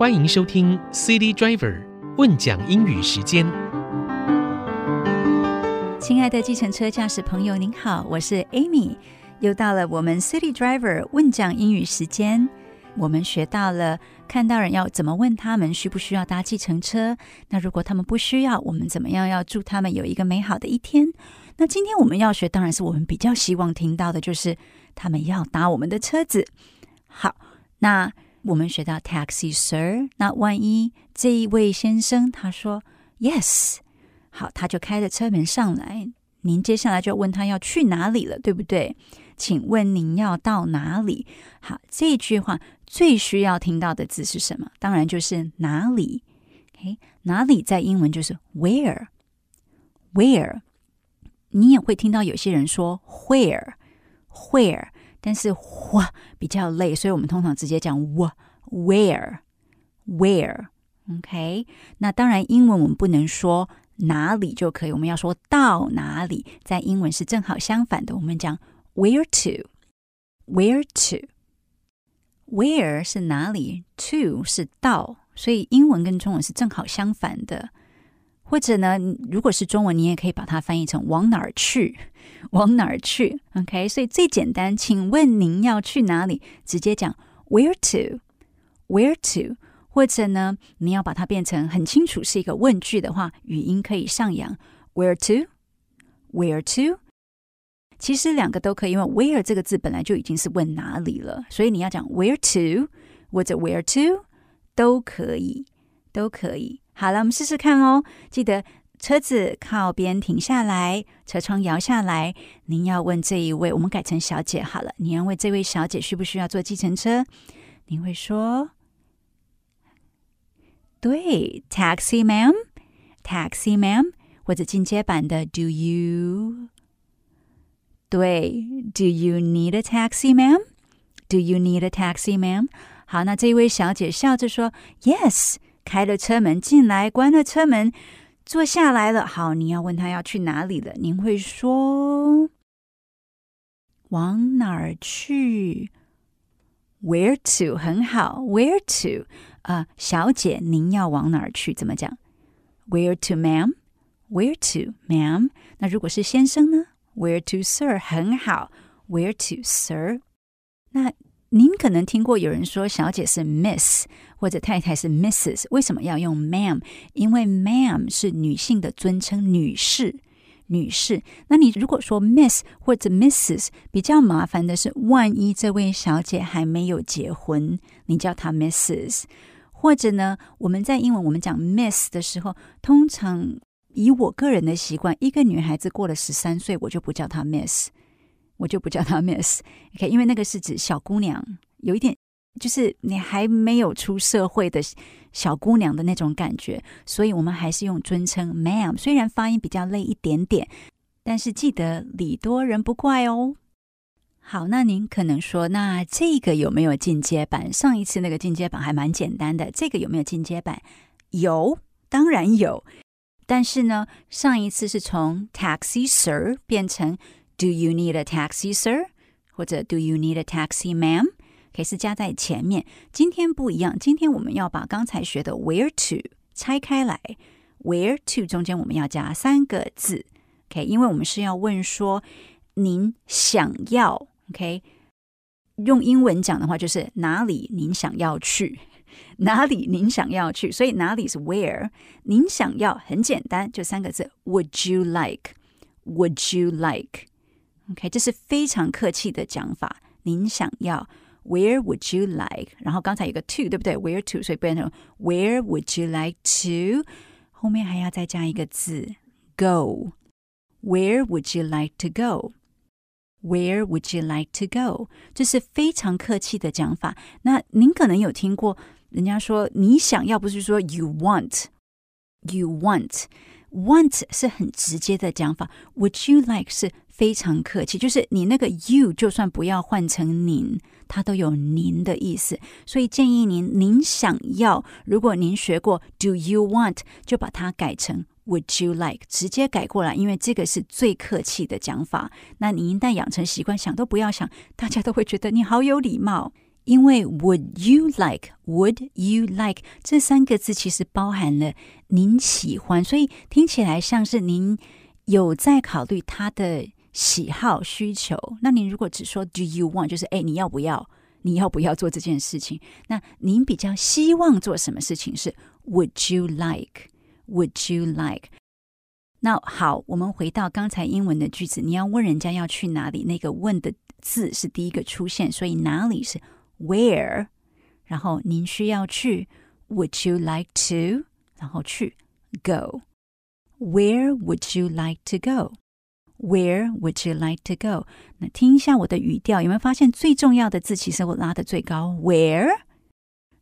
欢迎收听 City Driver 问讲英语时间。亲爱的计程车驾驶朋友，您好，我是 Amy，又到了我们 City Driver 问讲英语时间。我们学到了看到人要怎么问他们需不需要搭计程车。那如果他们不需要，我们怎么样要祝他们有一个美好的一天？那今天我们要学，当然是我们比较希望听到的，就是他们要搭我们的车子。好，那我们学到 taxi sir。那万一这一位先生他说 yes，好，他就开着车门上来，您接下来就问他要去哪里了，对不对？请问您要到哪里？好，这句话最需要听到的字是什么？当然就是哪里。OK，哪里在英文就是 where，where 你也会听到有些人说 where，where，但是哇比较累，所以我们通常直接讲哇 where，where。OK，那当然英文我们不能说哪里就可以，我们要说到哪里。在英文是正好相反的，我们讲。Where to? Where to? Where 是哪里？To 是到，所以英文跟中文是正好相反的。或者呢，如果是中文，你也可以把它翻译成往哪儿去，往哪儿去。OK，所以最简单，请问您要去哪里？直接讲 Where to? Where to? 或者呢，你要把它变成很清楚是一个问句的话，语音可以上扬 Where to? Where to? 其实两个都可以，因为 where 这个字本来就已经是问哪里了，所以你要讲 where to 或者 where to 都可以，都可以。好了，我们试试看哦。记得车子靠边停下来，车窗摇下来。您要问这一位，我们改成小姐好了。你要问这位小姐需不需要坐计程车？您会说，对，taxi ma'am，taxi ma'am，或者进阶版的 do you。对，Do you need a taxi, ma'am? Do you need a taxi, ma'am? 好，那这位小姐笑着说：“Yes。”开了车门进来，关了车门，坐下来了。好，你要问他要去哪里了？您会说往哪儿去？Where to？很好，Where to？呃，小姐，您要往哪儿去？怎么讲？Where to, ma'am? Where to, ma'am? 那如果是先生呢？Where to, sir？很好，Where to, sir？那您可能听过有人说小姐是 Miss，或者太太是 Mrs。为什么要用 Ma'am？因为 Ma'am 是女性的尊称，女士，女士。那你如果说 Miss 或者 Mrs，比较麻烦的是，万一这位小姐还没有结婚，你叫她 Mrs。或者呢，我们在英文我们讲 Miss 的时候，通常。以我个人的习惯，一个女孩子过了十三岁，我就不叫她 Miss，我就不叫她 Miss。OK，因为那个是指小姑娘，有一点就是你还没有出社会的小姑娘的那种感觉，所以我们还是用尊称 Ma'am。虽然发音比较累一点点，但是记得礼多人不怪哦。好，那您可能说，那这个有没有进阶版？上一次那个进阶版还蛮简单的，这个有没有进阶版？有，当然有。但是呢，上一次是从 taxi sir 变成 Do you need a taxi sir？或者 Do you need a taxi ma'am？可以是加在前面。今天不一样，今天我们要把刚才学的 where to 拆开来。where to 中间我们要加三个字，OK？因为我们是要问说您想要，OK？用英文讲的话就是哪里您想要去。哪里您想要去？所以哪里是 where？您想要很简单，就三个字：Would you like？Would you like？OK，这是非常客气的讲法。您想要 Where would you like？然后刚才有个 to，对不对？Where to？所以变成 Where would you like to？后面还要再加一个字 Go。Where would you like to go？Where would you like to go？这是非常客气的讲法。那您可能有听过。人家说你想要，不是说 you want，you want Want 是很直接的讲法，would you like 是非常客气，就是你那个 you 就算不要换成您，它都有您的意思。所以建议您，您想要，如果您学过 do you want，就把它改成 would you like，直接改过来，因为这个是最客气的讲法。那你一旦养成习惯，想都不要想，大家都会觉得你好有礼貌。因为 Would you like? Would you like? 这三个字其实包含了您喜欢，所以听起来像是您有在考虑他的喜好需求。那您如果只说 Do you want? 就是哎，你要不要？你要不要做这件事情？那您比较希望做什么事情？是 Would you like? Would you like? 那好，我们回到刚才英文的句子，你要问人家要去哪里，那个问的字是第一个出现，所以哪里是 where，然后您需要去，Would you like to？然后去 go，Where would you like to go？Where would you like to go？那听一下我的语调，有没有发现最重要的字其实我拉得最高？Where？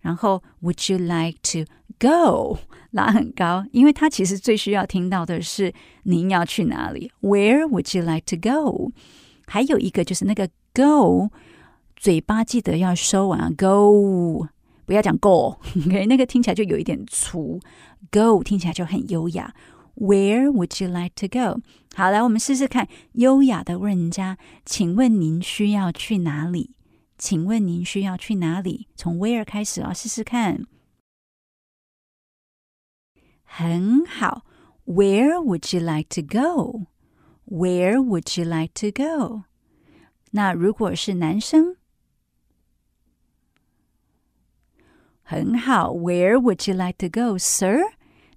然后，Would you like to go？拉很高，因为他其实最需要听到的是您要去哪里。Where would you like to go？还有一个就是那个 go，嘴巴记得要收完，go 不要讲 go，OK？那个听起来就有一点粗，go 听起来就很优雅。Where would you like to go？好，来我们试试看，优雅的问人家，请问您需要去哪里？请问您需要去哪里？从 where 开始啊，试试看。很好，Where would you like to go? Where would you like to go? 那如果是男生，很好，Where would you like to go, sir?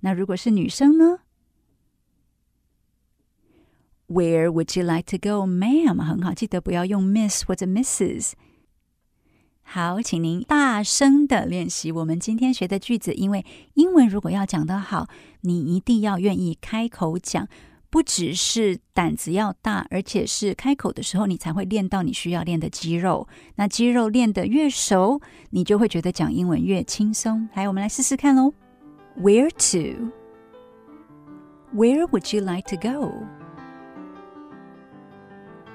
那如果是女生呢？Where would you like to go, ma'am? 很好，记得不要用 miss 或者 misses。好，请您大声的练习我们今天学的句子。因为英文如果要讲得好，你一定要愿意开口讲，不只是胆子要大，而且是开口的时候，你才会练到你需要练的肌肉。那肌肉练得越熟，你就会觉得讲英文越轻松。来，我们来试试看喽。Where to? Where would you like to go?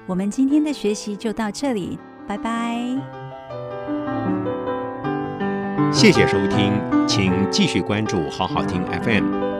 我们今天的学习就到这里，拜拜。谢谢收听，请继续关注好好听 FM，